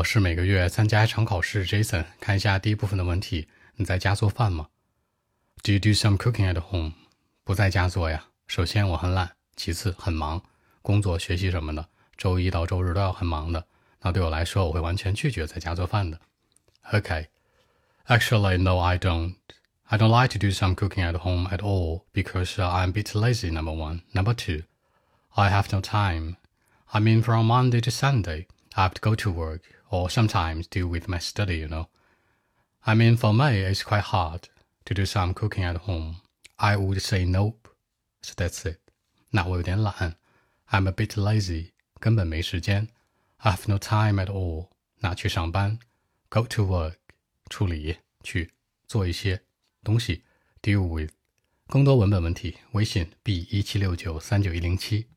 我是每个月参加一场考试，Jason。看一下第一部分的问题：你在家做饭吗？Do you do some cooking at home？不在家做呀。首先我很懒，其次很忙，工作、学习什么的，周一到周日都要很忙的。那对我来说，我会完全拒绝在家做饭的。Okay. Actually, no, I don't. I don't like to do some cooking at home at all because uh, I'm a bit lazy, number one. Number two, I have no time. I mean, from Monday to Sunday, I have to go to work or sometimes deal with my study, you know. I mean, for me, it's quite hard to do some cooking at home. I would say nope. So that's it. 那我有点懒，I'm a bit lazy，根本没时间。I have no time at all。那去上班，go to work，处理去做一些东西，deal with。更多文本问题，微信 b 一七六九三九一零七。